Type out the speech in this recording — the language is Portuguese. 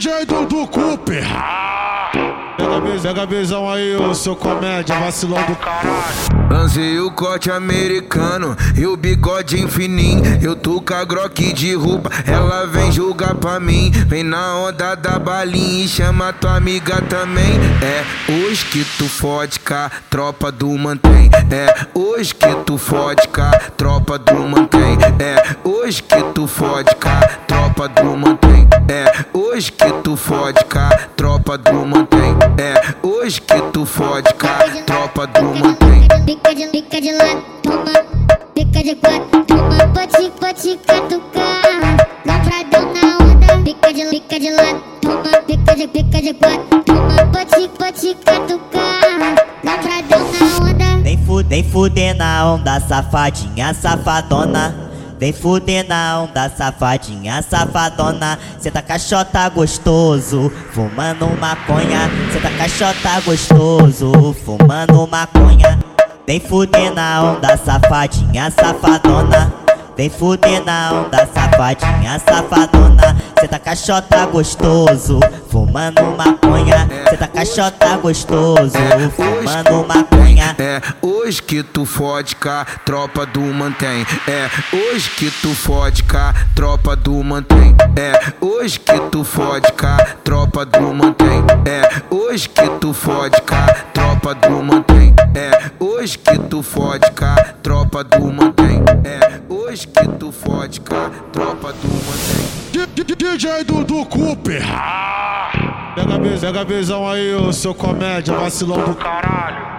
DJ do Cooper. Pega a visão aí, ô seu comédia, vacilão do caralho. Lancei o corte americano e o bigode fininho. Eu tô com a Grock de roupa, ela vem julgar pra mim. Vem na onda da balinha e chama tua amiga também. É hoje que tu fode a tropa do mantém. É hoje que tu fode a tropa do mantém. É hoje que tu fode a tropa do mantém. É hoje que fode a tropa do mantém. É hoje que tu fode a tropa do mantém. Pica de, pica de lado, toma, pica de quatro, toma, pode, pode catucar. Lavradão na onda, pica de, pica de lado, toma, pica de, pica de quatro, toma, pode, pode catucar. Lavradão na onda. Vem fuder, fuder na onda, safadinha, safadona. Vem fuder na onda, safadinha, safadona. Cê tá caixota gostoso, fumando maconha. Cê tá caixota gostoso, fumando maconha. Vem fuder na onda, safadinha, safadona. Vem fuder na onda, safadinha, safadona. Cê tá caixota gostoso, fumando maconha. Cê tá caixota gostoso, fumando maconha. É hoje que tu fode a tropa do mantém. É hoje que tu fode a tropa do mantém. É hoje que tu fode a tropa do mantém. É hoje que tu fode a tropa do mantém. É hoje que tu fode a tropa do mantém. É hoje que tu fode com a tropa do mantém. DJ do Cooper. Pega a visão aí, ô seu comédia, vacilão do caralho.